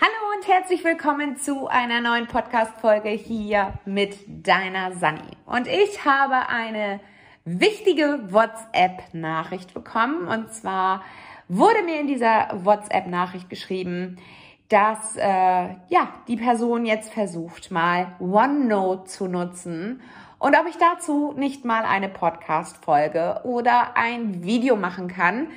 Hallo und herzlich willkommen zu einer neuen Podcast-Folge hier mit deiner Sani. Und ich habe eine wichtige WhatsApp-Nachricht bekommen. Und zwar wurde mir in dieser WhatsApp-Nachricht geschrieben, dass äh, ja die Person jetzt versucht, mal OneNote zu nutzen und ob ich dazu nicht mal eine Podcast-Folge oder ein Video machen kann.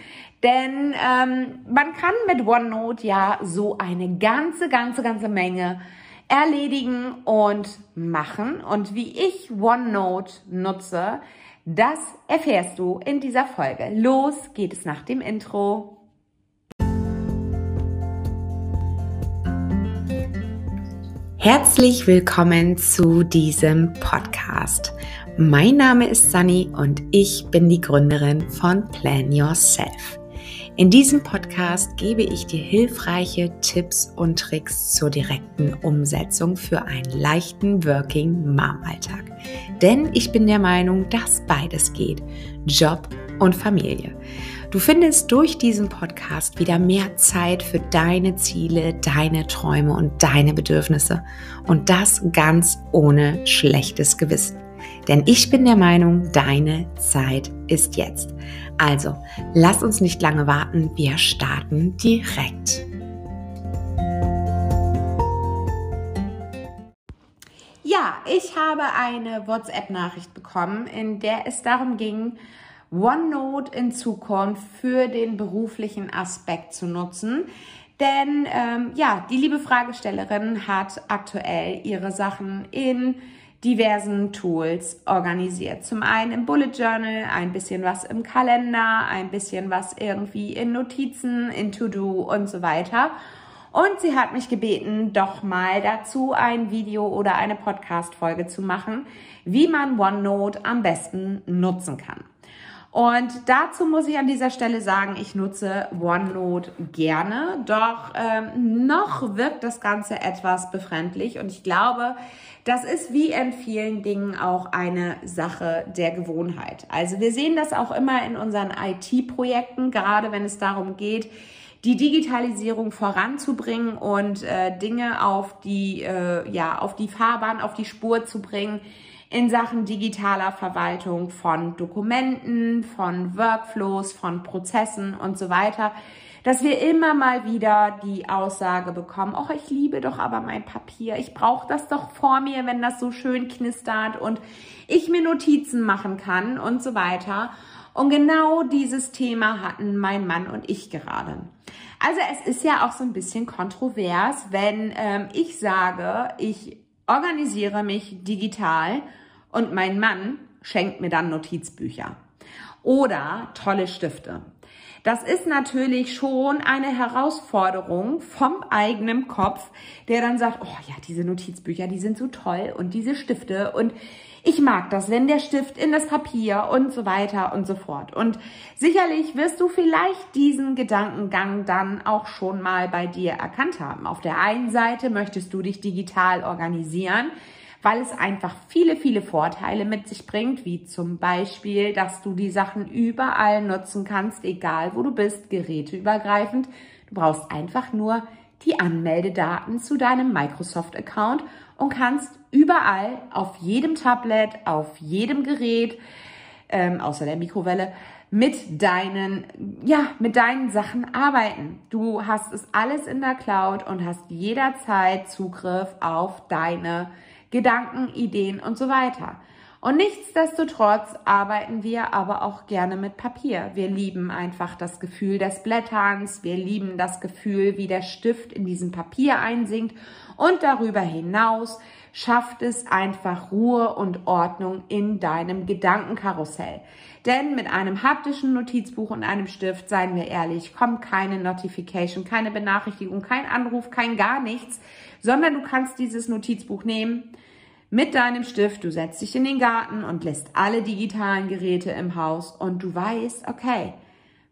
Denn ähm, man kann mit OneNote ja so eine ganze, ganze, ganze Menge erledigen und machen. Und wie ich OneNote nutze, das erfährst du in dieser Folge. Los geht es nach dem Intro. Herzlich willkommen zu diesem Podcast. Mein Name ist Sunny und ich bin die Gründerin von Plan Yourself. In diesem Podcast gebe ich dir hilfreiche Tipps und Tricks zur direkten Umsetzung für einen leichten Working Mom Alltag. Denn ich bin der Meinung, dass beides geht. Job und Familie. Du findest durch diesen Podcast wieder mehr Zeit für deine Ziele, deine Träume und deine Bedürfnisse. Und das ganz ohne schlechtes Gewissen. Denn ich bin der Meinung, deine Zeit ist jetzt. Also, lass uns nicht lange warten, wir starten direkt. Ja, ich habe eine WhatsApp-Nachricht bekommen, in der es darum ging, OneNote in Zukunft für den beruflichen Aspekt zu nutzen. Denn ähm, ja, die liebe Fragestellerin hat aktuell ihre Sachen in diversen Tools organisiert. Zum einen im Bullet Journal, ein bisschen was im Kalender, ein bisschen was irgendwie in Notizen, in To-Do und so weiter. Und sie hat mich gebeten, doch mal dazu ein Video oder eine Podcast-Folge zu machen, wie man OneNote am besten nutzen kann. Und dazu muss ich an dieser Stelle sagen, ich nutze OneNote gerne, doch ähm, noch wirkt das Ganze etwas befremdlich und ich glaube, das ist wie in vielen Dingen auch eine Sache der Gewohnheit. Also wir sehen das auch immer in unseren IT-Projekten, gerade wenn es darum geht, die Digitalisierung voranzubringen und äh, Dinge auf die, äh, ja, auf die Fahrbahn, auf die Spur zu bringen in Sachen digitaler Verwaltung von Dokumenten, von Workflows, von Prozessen und so weiter dass wir immer mal wieder die Aussage bekommen, ach, ich liebe doch aber mein Papier, ich brauche das doch vor mir, wenn das so schön knistert und ich mir Notizen machen kann und so weiter. Und genau dieses Thema hatten mein Mann und ich gerade. Also es ist ja auch so ein bisschen kontrovers, wenn ähm, ich sage, ich organisiere mich digital und mein Mann schenkt mir dann Notizbücher oder tolle Stifte. Das ist natürlich schon eine Herausforderung vom eigenen Kopf, der dann sagt, oh ja, diese Notizbücher, die sind so toll und diese Stifte und ich mag das, wenn der Stift in das Papier und so weiter und so fort. Und sicherlich wirst du vielleicht diesen Gedankengang dann auch schon mal bei dir erkannt haben. Auf der einen Seite möchtest du dich digital organisieren, weil es einfach viele, viele Vorteile mit sich bringt, wie zum Beispiel, dass du die Sachen überall nutzen kannst, egal wo du bist, geräteübergreifend. Du brauchst einfach nur die Anmeldedaten zu deinem Microsoft-Account und kannst überall auf jedem Tablet, auf jedem Gerät, ähm, außer der Mikrowelle, mit deinen, ja, mit deinen Sachen arbeiten. Du hast es alles in der Cloud und hast jederzeit Zugriff auf deine Gedanken, Ideen und so weiter. Und nichtsdestotrotz arbeiten wir aber auch gerne mit Papier. Wir lieben einfach das Gefühl des Blätterns. Wir lieben das Gefühl, wie der Stift in diesem Papier einsinkt. Und darüber hinaus schafft es einfach Ruhe und Ordnung in deinem Gedankenkarussell. Denn mit einem haptischen Notizbuch und einem Stift, seien wir ehrlich, kommt keine Notification, keine Benachrichtigung, kein Anruf, kein gar nichts, sondern du kannst dieses Notizbuch nehmen, mit deinem Stift, du setzt dich in den Garten und lässt alle digitalen Geräte im Haus und du weißt, okay,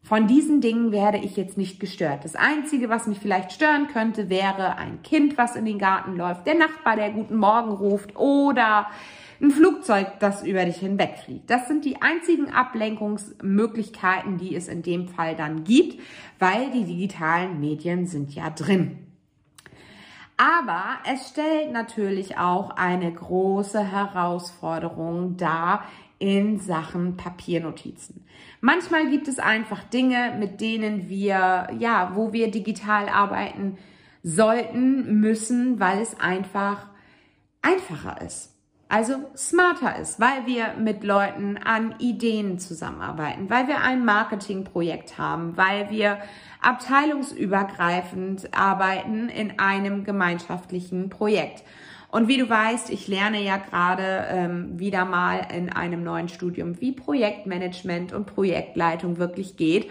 von diesen Dingen werde ich jetzt nicht gestört. Das Einzige, was mich vielleicht stören könnte, wäre ein Kind, was in den Garten läuft, der Nachbar, der guten Morgen ruft oder ein Flugzeug, das über dich hinwegfliegt. Das sind die einzigen Ablenkungsmöglichkeiten, die es in dem Fall dann gibt, weil die digitalen Medien sind ja drin. Aber es stellt natürlich auch eine große Herausforderung dar in Sachen Papiernotizen. Manchmal gibt es einfach Dinge, mit denen wir, ja, wo wir digital arbeiten sollten, müssen, weil es einfach einfacher ist. Also smarter ist, weil wir mit Leuten an Ideen zusammenarbeiten, weil wir ein Marketingprojekt haben, weil wir abteilungsübergreifend arbeiten in einem gemeinschaftlichen Projekt. Und wie du weißt, ich lerne ja gerade ähm, wieder mal in einem neuen Studium, wie Projektmanagement und Projektleitung wirklich geht.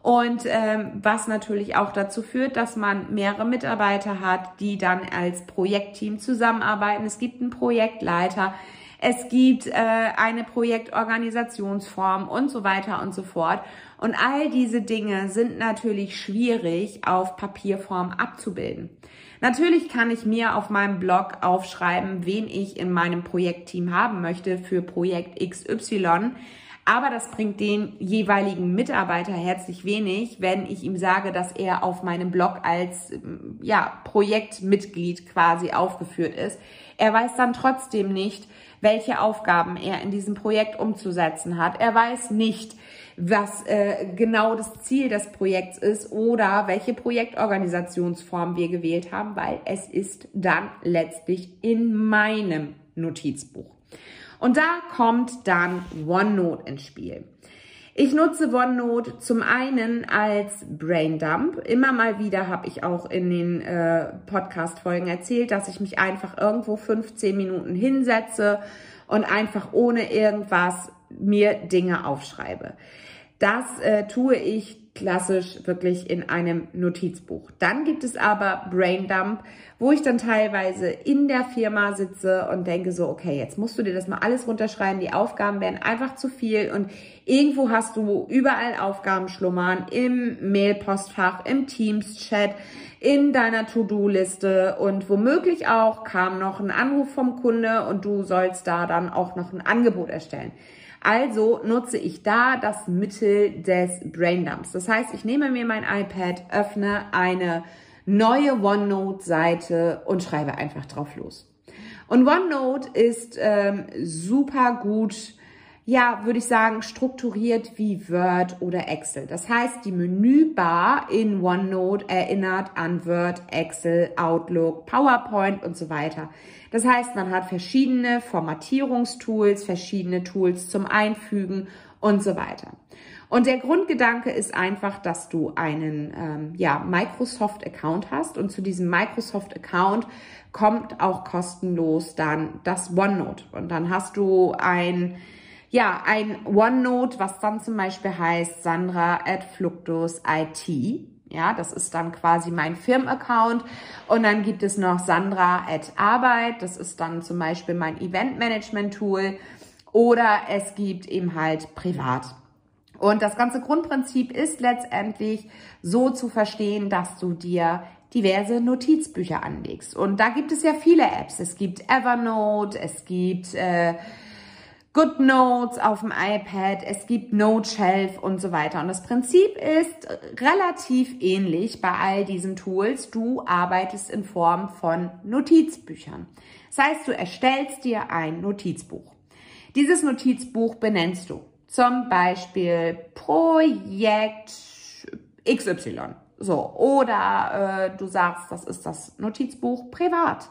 Und ähm, was natürlich auch dazu führt, dass man mehrere Mitarbeiter hat, die dann als Projektteam zusammenarbeiten. Es gibt einen Projektleiter, es gibt äh, eine Projektorganisationsform und so weiter und so fort. Und all diese Dinge sind natürlich schwierig auf Papierform abzubilden. Natürlich kann ich mir auf meinem Blog aufschreiben, wen ich in meinem Projektteam haben möchte für Projekt XY. Aber das bringt den jeweiligen Mitarbeiter herzlich wenig, wenn ich ihm sage, dass er auf meinem Blog als ja, Projektmitglied quasi aufgeführt ist. Er weiß dann trotzdem nicht, welche Aufgaben er in diesem Projekt umzusetzen hat. Er weiß nicht, was äh, genau das Ziel des Projekts ist oder welche Projektorganisationsform wir gewählt haben, weil es ist dann letztlich in meinem Notizbuch. Und da kommt dann OneNote ins Spiel. Ich nutze OneNote zum einen als Braindump. Immer mal wieder habe ich auch in den äh, Podcast-Folgen erzählt, dass ich mich einfach irgendwo 15 Minuten hinsetze und einfach ohne irgendwas mir Dinge aufschreibe. Das äh, tue ich klassisch wirklich in einem Notizbuch. Dann gibt es aber Braindump, wo ich dann teilweise in der Firma sitze und denke so, okay, jetzt musst du dir das mal alles runterschreiben, die Aufgaben werden einfach zu viel und irgendwo hast du überall Aufgaben schlummern, im Mailpostfach, im Teams-Chat, in deiner To-Do-Liste und womöglich auch kam noch ein Anruf vom Kunde und du sollst da dann auch noch ein Angebot erstellen. Also nutze ich da das Mittel des Braindumps. Das heißt, ich nehme mir mein iPad, öffne eine neue OneNote-Seite und schreibe einfach drauf los. Und OneNote ist ähm, super gut ja, würde ich sagen, strukturiert wie Word oder Excel. Das heißt, die Menübar in OneNote erinnert an Word, Excel, Outlook, PowerPoint und so weiter. Das heißt, man hat verschiedene Formatierungstools, verschiedene Tools zum Einfügen und so weiter. Und der Grundgedanke ist einfach, dass du einen ähm, ja, Microsoft-Account hast und zu diesem Microsoft-Account kommt auch kostenlos dann das OneNote. Und dann hast du ein ja, ein OneNote, was dann zum Beispiel heißt Sandra at Fluctus IT. Ja, das ist dann quasi mein Firmenaccount. Und dann gibt es noch Sandra at Arbeit. Das ist dann zum Beispiel mein Event-Management-Tool. Oder es gibt eben halt privat. Und das ganze Grundprinzip ist letztendlich so zu verstehen, dass du dir diverse Notizbücher anlegst. Und da gibt es ja viele Apps. Es gibt Evernote, es gibt äh, GoodNotes auf dem iPad, es gibt NoteShelf und so weiter. Und das Prinzip ist relativ ähnlich bei all diesen Tools. Du arbeitest in Form von Notizbüchern. Das heißt, du erstellst dir ein Notizbuch. Dieses Notizbuch benennst du zum Beispiel Projekt XY. So, oder äh, du sagst, das ist das Notizbuch privat.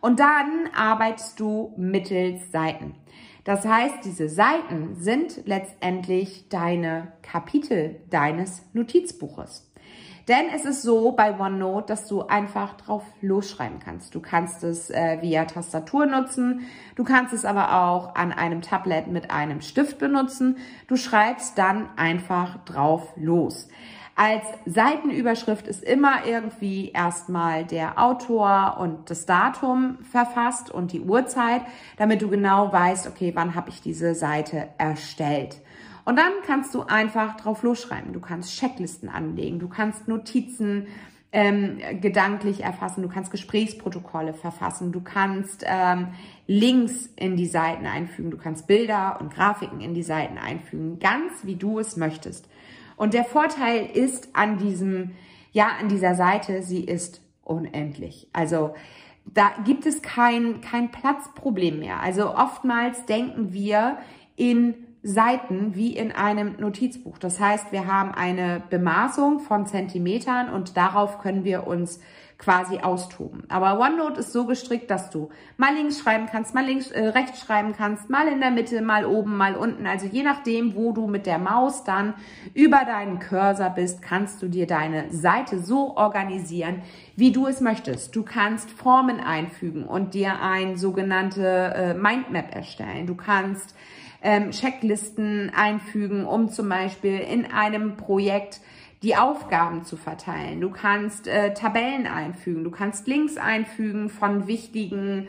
Und dann arbeitest du mittels Seiten. Das heißt, diese Seiten sind letztendlich deine Kapitel deines Notizbuches. Denn es ist so bei OneNote, dass du einfach drauf losschreiben kannst. Du kannst es äh, via Tastatur nutzen, du kannst es aber auch an einem Tablet mit einem Stift benutzen. Du schreibst dann einfach drauf los. Als Seitenüberschrift ist immer irgendwie erstmal der Autor und das Datum verfasst und die Uhrzeit, damit du genau weißt, okay, wann habe ich diese Seite erstellt. Und dann kannst du einfach drauf losschreiben. Du kannst Checklisten anlegen, du kannst Notizen ähm, gedanklich erfassen, du kannst Gesprächsprotokolle verfassen, du kannst ähm, Links in die Seiten einfügen, du kannst Bilder und Grafiken in die Seiten einfügen, ganz wie du es möchtest. Und der Vorteil ist an diesem, ja, an dieser Seite, sie ist unendlich. Also da gibt es kein, kein Platzproblem mehr. Also oftmals denken wir in Seiten wie in einem Notizbuch. Das heißt, wir haben eine Bemaßung von Zentimetern und darauf können wir uns quasi austoben. Aber OneNote ist so gestrickt, dass du mal links schreiben kannst, mal links, äh, rechts schreiben kannst, mal in der Mitte, mal oben, mal unten. Also je nachdem, wo du mit der Maus dann über deinen Cursor bist, kannst du dir deine Seite so organisieren, wie du es möchtest. Du kannst Formen einfügen und dir ein sogenannte äh, Mindmap erstellen. Du kannst ähm, Checklisten einfügen, um zum Beispiel in einem Projekt die Aufgaben zu verteilen. Du kannst äh, Tabellen einfügen, du kannst Links einfügen von wichtigen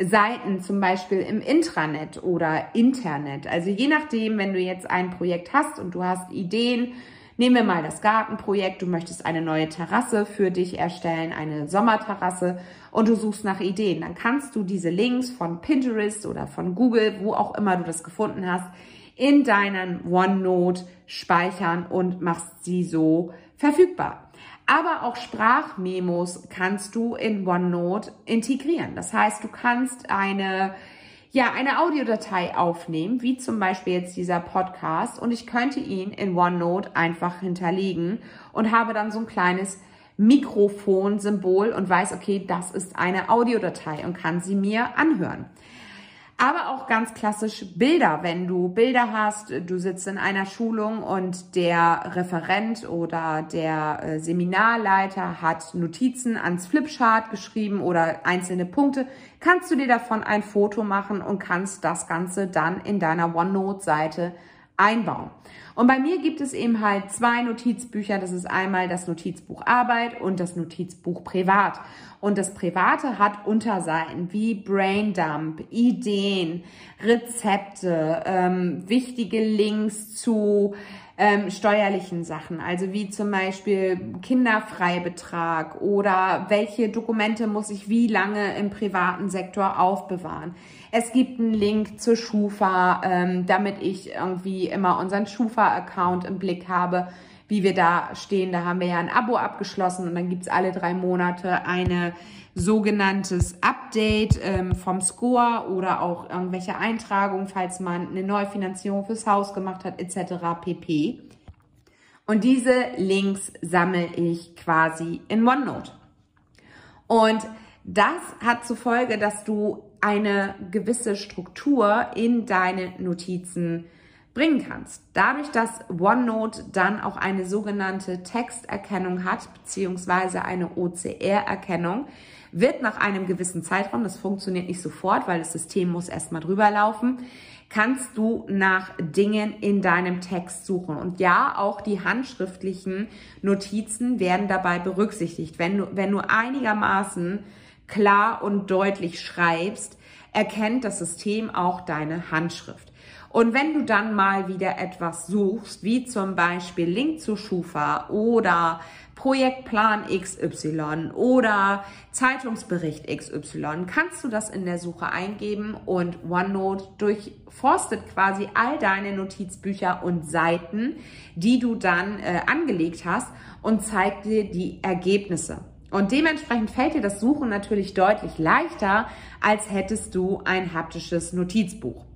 Seiten, zum Beispiel im Intranet oder Internet. Also je nachdem, wenn du jetzt ein Projekt hast und du hast Ideen, nehmen wir mal das Gartenprojekt, du möchtest eine neue Terrasse für dich erstellen, eine Sommerterrasse und du suchst nach Ideen, dann kannst du diese Links von Pinterest oder von Google, wo auch immer du das gefunden hast, in deinen OneNote speichern und machst sie so verfügbar. Aber auch Sprachmemos kannst du in OneNote integrieren. Das heißt, du kannst eine ja, eine Audiodatei aufnehmen, wie zum Beispiel jetzt dieser Podcast, und ich könnte ihn in OneNote einfach hinterlegen und habe dann so ein kleines Mikrofon-Symbol und weiß, okay, das ist eine Audiodatei und kann sie mir anhören aber auch ganz klassisch Bilder. Wenn du Bilder hast, du sitzt in einer Schulung und der Referent oder der äh, Seminarleiter hat Notizen ans Flipchart geschrieben oder einzelne Punkte, kannst du dir davon ein Foto machen und kannst das Ganze dann in deiner OneNote-Seite einbauen. Und bei mir gibt es eben halt zwei Notizbücher. Das ist einmal das Notizbuch Arbeit und das Notizbuch Privat. Und das Private hat Unterseiten wie Braindump, Ideen, Rezepte, ähm, wichtige Links zu ähm, steuerlichen Sachen, also wie zum Beispiel Kinderfreibetrag oder welche Dokumente muss ich wie lange im privaten Sektor aufbewahren. Es gibt einen Link zur Schufa, ähm, damit ich irgendwie immer unseren Schufa-Account im Blick habe, wie wir da stehen. Da haben wir ja ein Abo abgeschlossen und dann gibt's alle drei Monate eine sogenanntes Update ähm, vom Score oder auch irgendwelche Eintragungen, falls man eine Neufinanzierung fürs Haus gemacht hat, etc. pp. Und diese Links sammle ich quasi in OneNote. Und das hat zur Folge, dass du eine gewisse Struktur in deine Notizen bringen kannst. Dadurch, dass OneNote dann auch eine sogenannte Texterkennung hat, beziehungsweise eine OCR-Erkennung, wird nach einem gewissen Zeitraum, das funktioniert nicht sofort, weil das System muss erstmal drüber laufen, kannst du nach Dingen in deinem Text suchen. Und ja, auch die handschriftlichen Notizen werden dabei berücksichtigt. Wenn du, wenn du einigermaßen klar und deutlich schreibst, erkennt das System auch deine Handschrift. Und wenn du dann mal wieder etwas suchst, wie zum Beispiel Link zu Schufa oder Projektplan XY oder Zeitungsbericht XY, kannst du das in der Suche eingeben und OneNote durchforstet quasi all deine Notizbücher und Seiten, die du dann äh, angelegt hast und zeigt dir die Ergebnisse. Und dementsprechend fällt dir das Suchen natürlich deutlich leichter, als hättest du ein haptisches Notizbuch.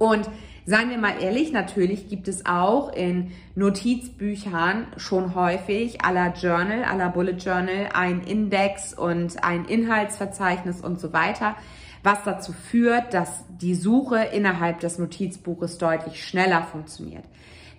Und Seien wir mal ehrlich, natürlich gibt es auch in Notizbüchern schon häufig aller Journal, aller Bullet Journal ein Index und ein Inhaltsverzeichnis und so weiter, was dazu führt, dass die Suche innerhalb des Notizbuches deutlich schneller funktioniert.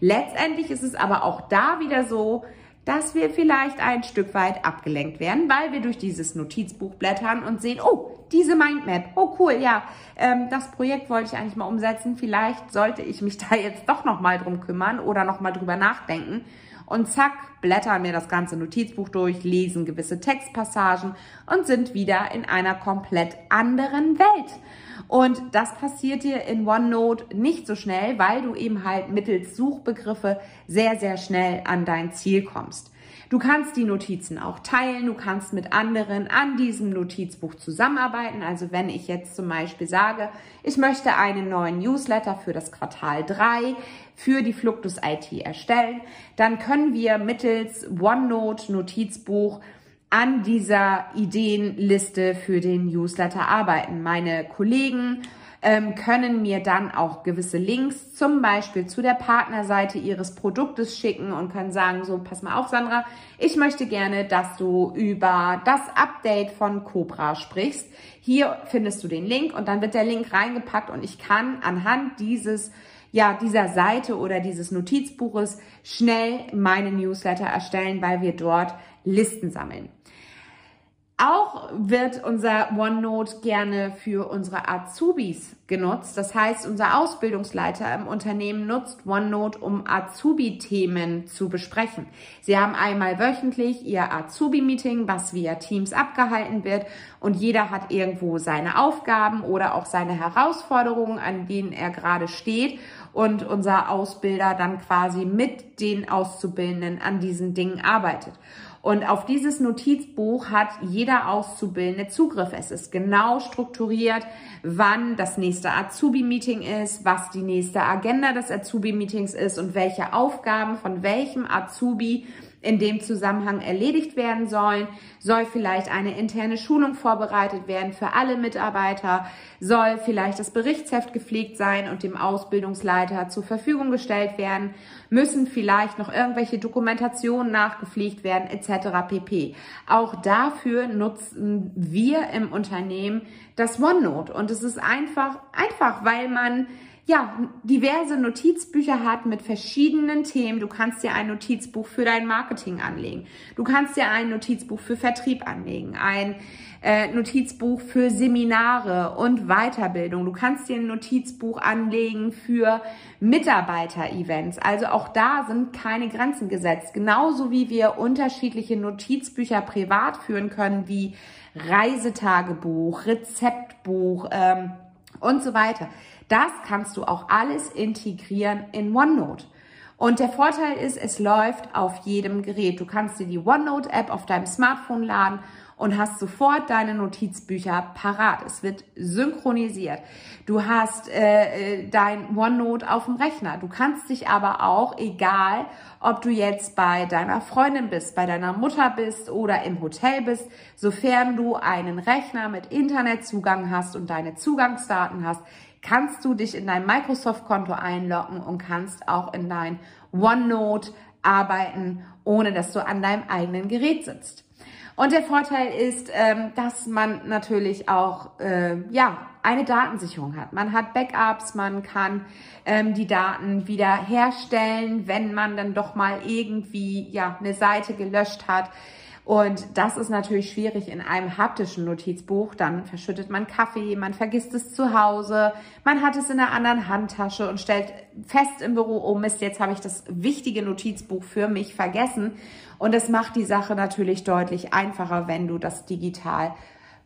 Letztendlich ist es aber auch da wieder so, dass wir vielleicht ein Stück weit abgelenkt werden, weil wir durch dieses Notizbuch blättern und sehen, oh, diese Mindmap, oh cool, ja, ähm, das Projekt wollte ich eigentlich mal umsetzen, vielleicht sollte ich mich da jetzt doch nochmal drum kümmern oder nochmal drüber nachdenken. Und zack, blättern wir das ganze Notizbuch durch, lesen gewisse Textpassagen und sind wieder in einer komplett anderen Welt. Und das passiert dir in OneNote nicht so schnell, weil du eben halt mittels Suchbegriffe sehr, sehr schnell an dein Ziel kommst. Du kannst die Notizen auch teilen, du kannst mit anderen an diesem Notizbuch zusammenarbeiten. Also wenn ich jetzt zum Beispiel sage, ich möchte einen neuen Newsletter für das Quartal 3 für die Fluctus IT erstellen, dann können wir mittels OneNote Notizbuch an dieser Ideenliste für den Newsletter arbeiten. Meine Kollegen ähm, können mir dann auch gewisse Links zum Beispiel zu der Partnerseite ihres Produktes schicken und können sagen, so, pass mal auf, Sandra, ich möchte gerne, dass du über das Update von Cobra sprichst. Hier findest du den Link und dann wird der Link reingepackt und ich kann anhand dieses ja, dieser Seite oder dieses Notizbuches schnell meine Newsletter erstellen, weil wir dort Listen sammeln. Auch wird unser OneNote gerne für unsere Azubis genutzt. Das heißt, unser Ausbildungsleiter im Unternehmen nutzt OneNote, um Azubi-Themen zu besprechen. Sie haben einmal wöchentlich ihr Azubi-Meeting, was via Teams abgehalten wird und jeder hat irgendwo seine Aufgaben oder auch seine Herausforderungen, an denen er gerade steht und unser Ausbilder dann quasi mit den Auszubildenden an diesen Dingen arbeitet. Und auf dieses Notizbuch hat jeder Auszubildende Zugriff. Es ist genau strukturiert, wann das nächste Azubi-Meeting ist, was die nächste Agenda des Azubi-Meetings ist und welche Aufgaben von welchem Azubi in dem Zusammenhang erledigt werden sollen. Soll vielleicht eine interne Schulung vorbereitet werden für alle Mitarbeiter? Soll vielleicht das Berichtsheft gepflegt sein und dem Ausbildungsleiter zur Verfügung gestellt werden? Müssen vielleicht noch irgendwelche Dokumentationen nachgepflegt werden etc. pp. Auch dafür nutzen wir im Unternehmen das OneNote und es ist einfach einfach, weil man ja, diverse Notizbücher hat mit verschiedenen Themen. Du kannst dir ein Notizbuch für dein Marketing anlegen. Du kannst dir ein Notizbuch für Vertrieb anlegen, ein äh, Notizbuch für Seminare und Weiterbildung. Du kannst dir ein Notizbuch anlegen für Mitarbeiter-Events. Also auch da sind keine Grenzen gesetzt. Genauso wie wir unterschiedliche Notizbücher privat führen können, wie Reisetagebuch, Rezeptbuch ähm, und so weiter. Das kannst du auch alles integrieren in OneNote. Und der Vorteil ist, es läuft auf jedem Gerät. Du kannst dir die OneNote-App auf deinem Smartphone laden und hast sofort deine Notizbücher parat. Es wird synchronisiert. Du hast äh, äh, dein OneNote auf dem Rechner. Du kannst dich aber auch, egal ob du jetzt bei deiner Freundin bist, bei deiner Mutter bist oder im Hotel bist, sofern du einen Rechner mit Internetzugang hast und deine Zugangsdaten hast, kannst du dich in dein Microsoft-Konto einloggen und kannst auch in dein OneNote arbeiten, ohne dass du an deinem eigenen Gerät sitzt. Und der Vorteil ist, ähm, dass man natürlich auch äh, ja eine Datensicherung hat. Man hat Backups, man kann ähm, die Daten wieder herstellen, wenn man dann doch mal irgendwie ja eine Seite gelöscht hat. Und das ist natürlich schwierig in einem haptischen Notizbuch. Dann verschüttet man Kaffee, man vergisst es zu Hause, man hat es in einer anderen Handtasche und stellt fest im Büro, oh Mist, jetzt habe ich das wichtige Notizbuch für mich vergessen. Und es macht die Sache natürlich deutlich einfacher, wenn du das digital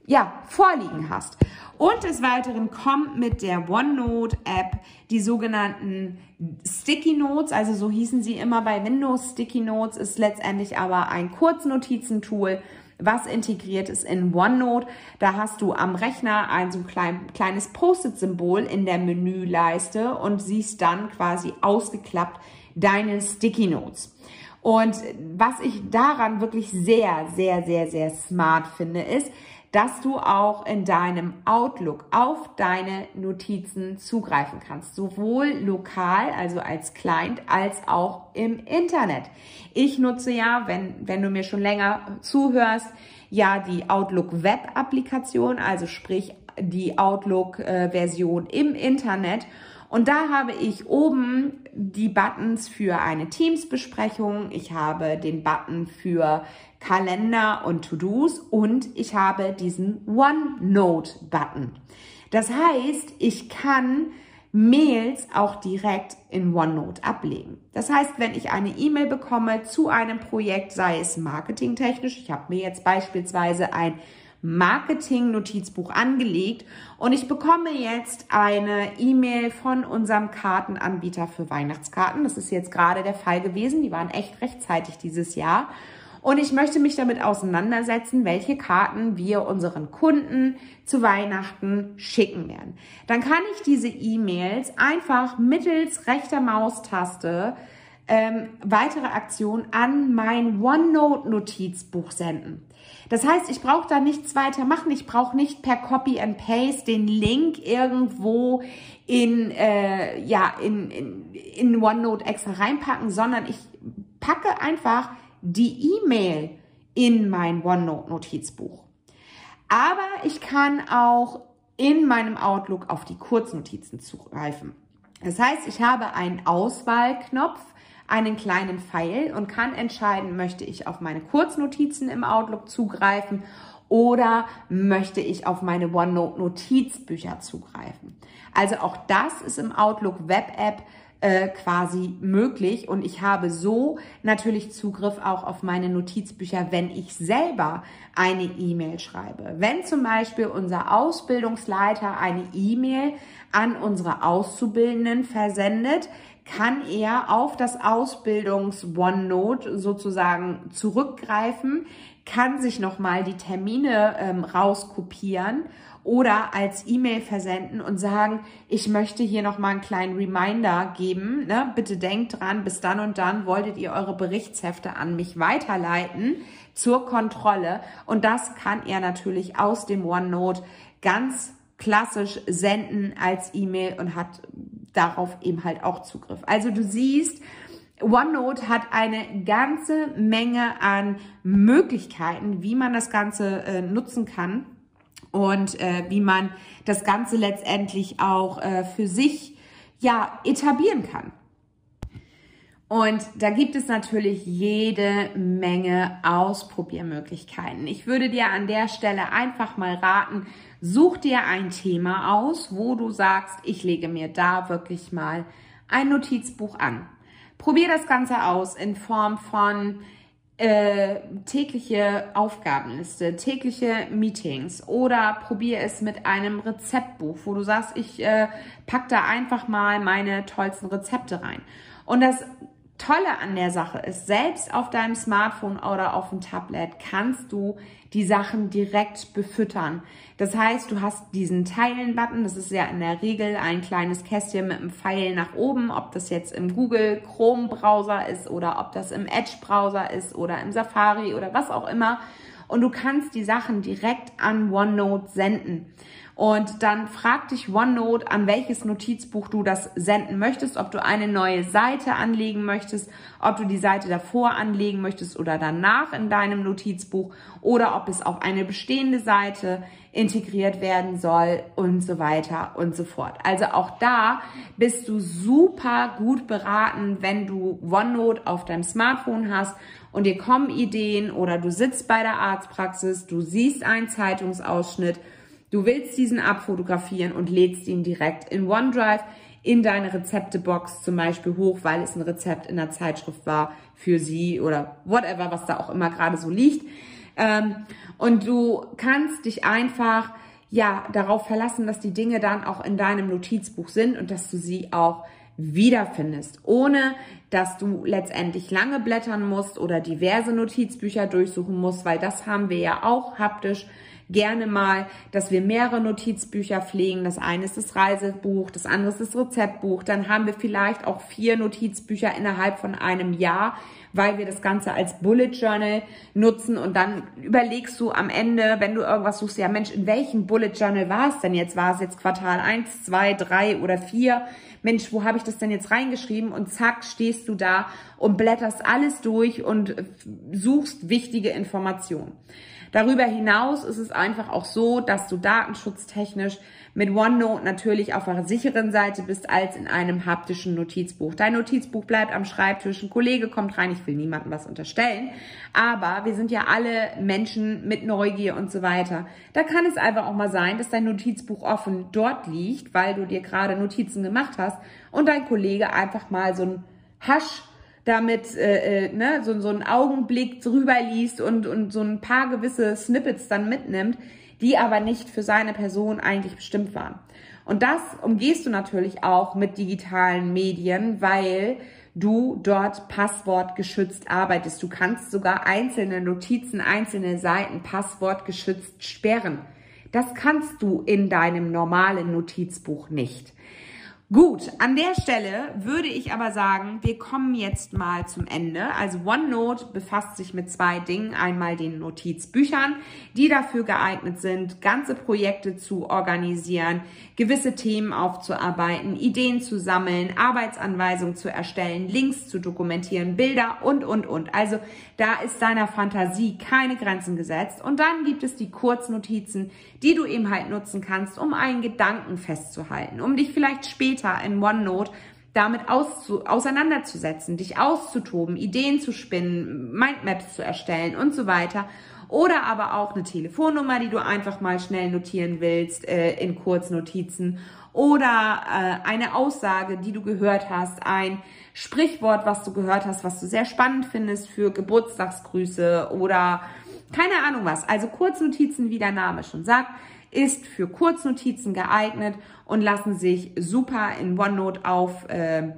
ja, vorliegen hast. Und des Weiteren kommt mit der OneNote-App die sogenannten Sticky Notes, also so hießen sie immer bei Windows. Sticky Notes ist letztendlich aber ein Kurznotizentool, was integriert ist in OneNote. Da hast du am Rechner ein so klein, kleines Post-it-Symbol in der Menüleiste und siehst dann quasi ausgeklappt deine Sticky Notes. Und was ich daran wirklich sehr, sehr, sehr, sehr smart finde, ist, dass du auch in deinem Outlook auf deine Notizen zugreifen kannst, sowohl lokal, also als Client, als auch im Internet. Ich nutze ja, wenn, wenn du mir schon länger zuhörst, ja die Outlook Web Applikation, also sprich die Outlook äh, Version im Internet. Und da habe ich oben die Buttons für eine Teams-Besprechung, ich habe den Button für Kalender und To-Dos und ich habe diesen OneNote-Button. Das heißt, ich kann Mails auch direkt in OneNote ablegen. Das heißt, wenn ich eine E-Mail bekomme zu einem Projekt, sei es marketingtechnisch, ich habe mir jetzt beispielsweise ein Marketing-Notizbuch angelegt und ich bekomme jetzt eine E-Mail von unserem Kartenanbieter für Weihnachtskarten. Das ist jetzt gerade der Fall gewesen. Die waren echt rechtzeitig dieses Jahr. Und ich möchte mich damit auseinandersetzen, welche Karten wir unseren Kunden zu Weihnachten schicken werden. Dann kann ich diese E-Mails einfach mittels rechter Maustaste ähm, weitere Aktion an mein OneNote-Notizbuch senden. Das heißt, ich brauche da nichts weiter machen. Ich brauche nicht per Copy and Paste den Link irgendwo in, äh, ja, in, in, in OneNote extra reinpacken, sondern ich packe einfach die E-Mail in mein OneNote-Notizbuch. Aber ich kann auch in meinem Outlook auf die Kurznotizen zugreifen. Das heißt, ich habe einen Auswahlknopf, einen kleinen Pfeil und kann entscheiden, möchte ich auf meine Kurznotizen im Outlook zugreifen oder möchte ich auf meine OneNote Notizbücher zugreifen. Also auch das ist im Outlook Web App äh, quasi möglich und ich habe so natürlich Zugriff auch auf meine Notizbücher, wenn ich selber eine E-Mail schreibe. Wenn zum Beispiel unser Ausbildungsleiter eine E-Mail an unsere Auszubildenden versendet, kann er auf das Ausbildungs OneNote sozusagen zurückgreifen, kann sich nochmal die Termine ähm, rauskopieren oder als E-Mail versenden und sagen, ich möchte hier nochmal einen kleinen Reminder geben. Ne? Bitte denkt dran, bis dann und dann wolltet ihr eure Berichtshefte an mich weiterleiten zur Kontrolle. Und das kann er natürlich aus dem OneNote ganz klassisch senden als E-Mail und hat darauf eben halt auch Zugriff. Also du siehst, OneNote hat eine ganze Menge an Möglichkeiten, wie man das Ganze äh, nutzen kann und äh, wie man das Ganze letztendlich auch äh, für sich ja etablieren kann. Und da gibt es natürlich jede Menge Ausprobiermöglichkeiten. Ich würde dir an der Stelle einfach mal raten, such dir ein Thema aus, wo du sagst, ich lege mir da wirklich mal ein Notizbuch an. Probier das Ganze aus in Form von äh, tägliche Aufgabenliste, tägliche Meetings oder probier es mit einem Rezeptbuch, wo du sagst, ich äh, pack da einfach mal meine tollsten Rezepte rein. Und das Tolle an der Sache ist, selbst auf deinem Smartphone oder auf dem Tablet kannst du die Sachen direkt befüttern. Das heißt, du hast diesen Teilen-Button, das ist ja in der Regel ein kleines Kästchen mit einem Pfeil nach oben, ob das jetzt im Google Chrome Browser ist oder ob das im Edge Browser ist oder im Safari oder was auch immer. Und du kannst die Sachen direkt an OneNote senden. Und dann fragt dich OneNote, an welches Notizbuch du das senden möchtest, ob du eine neue Seite anlegen möchtest, ob du die Seite davor anlegen möchtest oder danach in deinem Notizbuch oder ob es auf eine bestehende Seite integriert werden soll und so weiter und so fort. Also auch da bist du super gut beraten, wenn du OneNote auf deinem Smartphone hast und dir kommen Ideen oder du sitzt bei der Arztpraxis, du siehst einen Zeitungsausschnitt Du willst diesen abfotografieren und lädst ihn direkt in OneDrive in deine Rezeptebox zum Beispiel hoch, weil es ein Rezept in der Zeitschrift war für sie oder whatever, was da auch immer gerade so liegt. Ähm, und du kannst dich einfach ja darauf verlassen, dass die Dinge dann auch in deinem Notizbuch sind und dass du sie auch wiederfindest, ohne dass du letztendlich lange blättern musst oder diverse Notizbücher durchsuchen musst, weil das haben wir ja auch haptisch gerne mal, dass wir mehrere Notizbücher pflegen. Das eine ist das Reisebuch, das andere ist das Rezeptbuch. Dann haben wir vielleicht auch vier Notizbücher innerhalb von einem Jahr, weil wir das Ganze als Bullet Journal nutzen. Und dann überlegst du am Ende, wenn du irgendwas suchst, ja Mensch, in welchem Bullet Journal war es denn jetzt? War es jetzt Quartal eins, zwei, drei oder vier? Mensch, wo habe ich das denn jetzt reingeschrieben? Und zack, stehst du da und blätterst alles durch und suchst wichtige Informationen. Darüber hinaus ist es einfach auch so, dass du datenschutztechnisch mit OneNote natürlich auf einer sicheren Seite bist als in einem haptischen Notizbuch. Dein Notizbuch bleibt am Schreibtisch, ein Kollege kommt rein, ich will niemandem was unterstellen, aber wir sind ja alle Menschen mit Neugier und so weiter. Da kann es einfach auch mal sein, dass dein Notizbuch offen dort liegt, weil du dir gerade Notizen gemacht hast und dein Kollege einfach mal so ein Hasch damit äh, äh, ne, so, so einen Augenblick drüber liest und, und so ein paar gewisse Snippets dann mitnimmt, die aber nicht für seine Person eigentlich bestimmt waren. Und das umgehst du natürlich auch mit digitalen Medien, weil du dort passwortgeschützt arbeitest. Du kannst sogar einzelne Notizen, einzelne Seiten passwortgeschützt sperren. Das kannst du in deinem normalen Notizbuch nicht. Gut, an der Stelle würde ich aber sagen, wir kommen jetzt mal zum Ende. Also OneNote befasst sich mit zwei Dingen. Einmal den Notizbüchern, die dafür geeignet sind, ganze Projekte zu organisieren, gewisse Themen aufzuarbeiten, Ideen zu sammeln, Arbeitsanweisungen zu erstellen, Links zu dokumentieren, Bilder und, und, und. Also da ist deiner Fantasie keine Grenzen gesetzt. Und dann gibt es die Kurznotizen, die du eben halt nutzen kannst, um einen Gedanken festzuhalten, um dich vielleicht später später in OneNote damit auszu auseinanderzusetzen, dich auszutoben, Ideen zu spinnen, Mindmaps zu erstellen und so weiter. Oder aber auch eine Telefonnummer, die du einfach mal schnell notieren willst äh, in Kurznotizen. Oder äh, eine Aussage, die du gehört hast, ein Sprichwort, was du gehört hast, was du sehr spannend findest für Geburtstagsgrüße oder keine Ahnung was. Also Kurznotizen, wie der Name schon sagt, ist für Kurznotizen geeignet und lassen sich super in OneNote auf äh,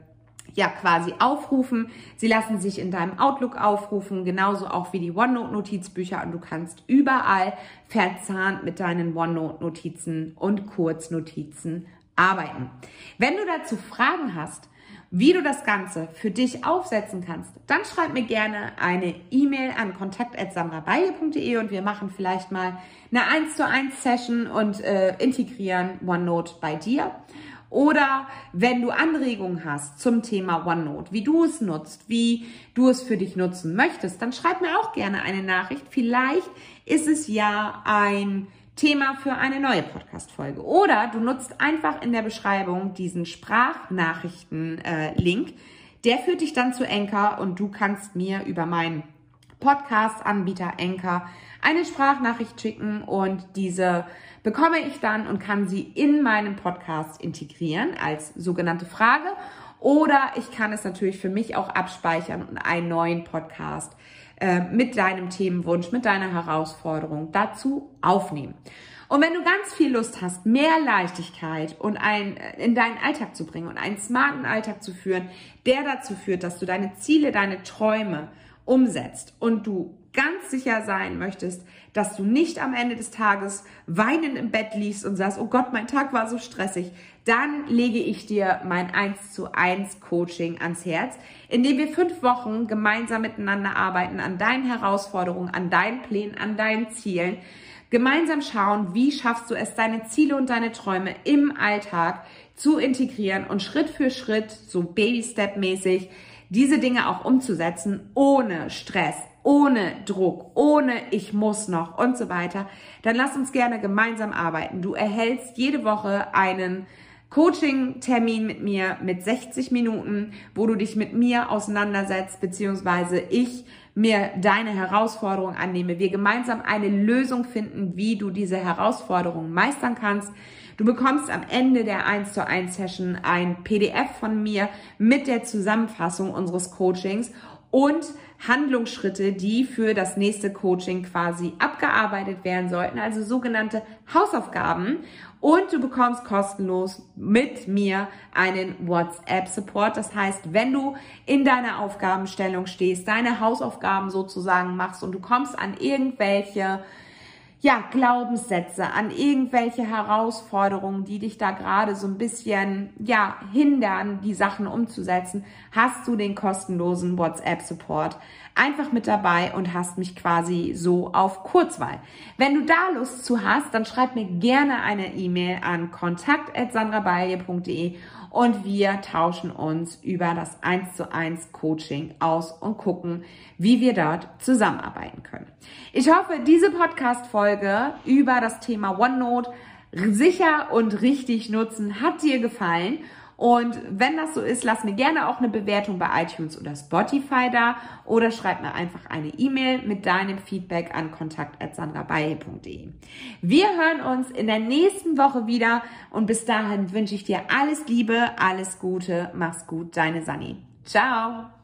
ja quasi aufrufen. Sie lassen sich in deinem Outlook aufrufen, genauso auch wie die OneNote-Notizbücher und du kannst überall verzahnt mit deinen OneNote-Notizen und Kurznotizen arbeiten. Wenn du dazu Fragen hast, wie du das Ganze für dich aufsetzen kannst, dann schreib mir gerne eine E-Mail an kontakt.samrabaye.de und wir machen vielleicht mal eine 1 zu 1 Session und äh, integrieren OneNote bei dir. Oder wenn du Anregungen hast zum Thema OneNote, wie du es nutzt, wie du es für dich nutzen möchtest, dann schreib mir auch gerne eine Nachricht. Vielleicht ist es ja ein Thema für eine neue Podcast-Folge. Oder du nutzt einfach in der Beschreibung diesen Sprachnachrichten-Link. Äh, der führt dich dann zu Enker und du kannst mir über meinen Podcast-Anbieter Enker eine Sprachnachricht schicken und diese bekomme ich dann und kann sie in meinen Podcast integrieren als sogenannte Frage. Oder ich kann es natürlich für mich auch abspeichern und einen neuen Podcast äh, mit deinem Themenwunsch, mit deiner Herausforderung dazu aufnehmen. Und wenn du ganz viel Lust hast, mehr Leichtigkeit und ein, äh, in deinen Alltag zu bringen und einen smarten Alltag zu führen, der dazu führt, dass du deine Ziele, deine Träume umsetzt und du ganz sicher sein möchtest, dass du nicht am Ende des Tages weinend im Bett liegst und sagst, oh Gott, mein Tag war so stressig, dann lege ich dir mein 1 zu 1 Coaching ans Herz, in dem wir fünf Wochen gemeinsam miteinander arbeiten an deinen Herausforderungen, an deinen Plänen, an deinen Zielen, gemeinsam schauen, wie schaffst du es, deine Ziele und deine Träume im Alltag zu integrieren und Schritt für Schritt, so Baby-Step-mäßig, diese Dinge auch umzusetzen, ohne Stress, ohne Druck, ohne ich muss noch und so weiter, dann lass uns gerne gemeinsam arbeiten. Du erhältst jede Woche einen Coaching-Termin mit mir mit 60 Minuten, wo du dich mit mir auseinandersetzt, beziehungsweise ich mir deine Herausforderung annehme, wir gemeinsam eine Lösung finden, wie du diese Herausforderung meistern kannst. Du bekommst am Ende der 1 zu 1 Session ein PDF von mir mit der Zusammenfassung unseres Coachings und Handlungsschritte, die für das nächste Coaching quasi abgearbeitet werden sollten, also sogenannte Hausaufgaben. Und du bekommst kostenlos mit mir einen WhatsApp-Support. Das heißt, wenn du in deiner Aufgabenstellung stehst, deine Hausaufgaben sozusagen machst und du kommst an irgendwelche ja, Glaubenssätze, an irgendwelche Herausforderungen, die dich da gerade so ein bisschen, ja, hindern, die Sachen umzusetzen, hast du den kostenlosen WhatsApp-Support einfach mit dabei und hast mich quasi so auf Kurzwahl. Wenn du da Lust zu hast, dann schreib mir gerne eine E-Mail an kontakt.sandrabalje.de und wir tauschen uns über das 1 zu 1 Coaching aus und gucken, wie wir dort zusammenarbeiten können. Ich hoffe, diese Podcast-Folge über das Thema OneNote sicher und richtig nutzen hat dir gefallen und wenn das so ist, lass mir gerne auch eine Bewertung bei iTunes oder Spotify da oder schreib mir einfach eine E-Mail mit deinem Feedback an kontakt.sandrabaye.de. Wir hören uns in der nächsten Woche wieder und bis dahin wünsche ich dir alles Liebe, alles Gute, mach's gut, deine Sani. Ciao!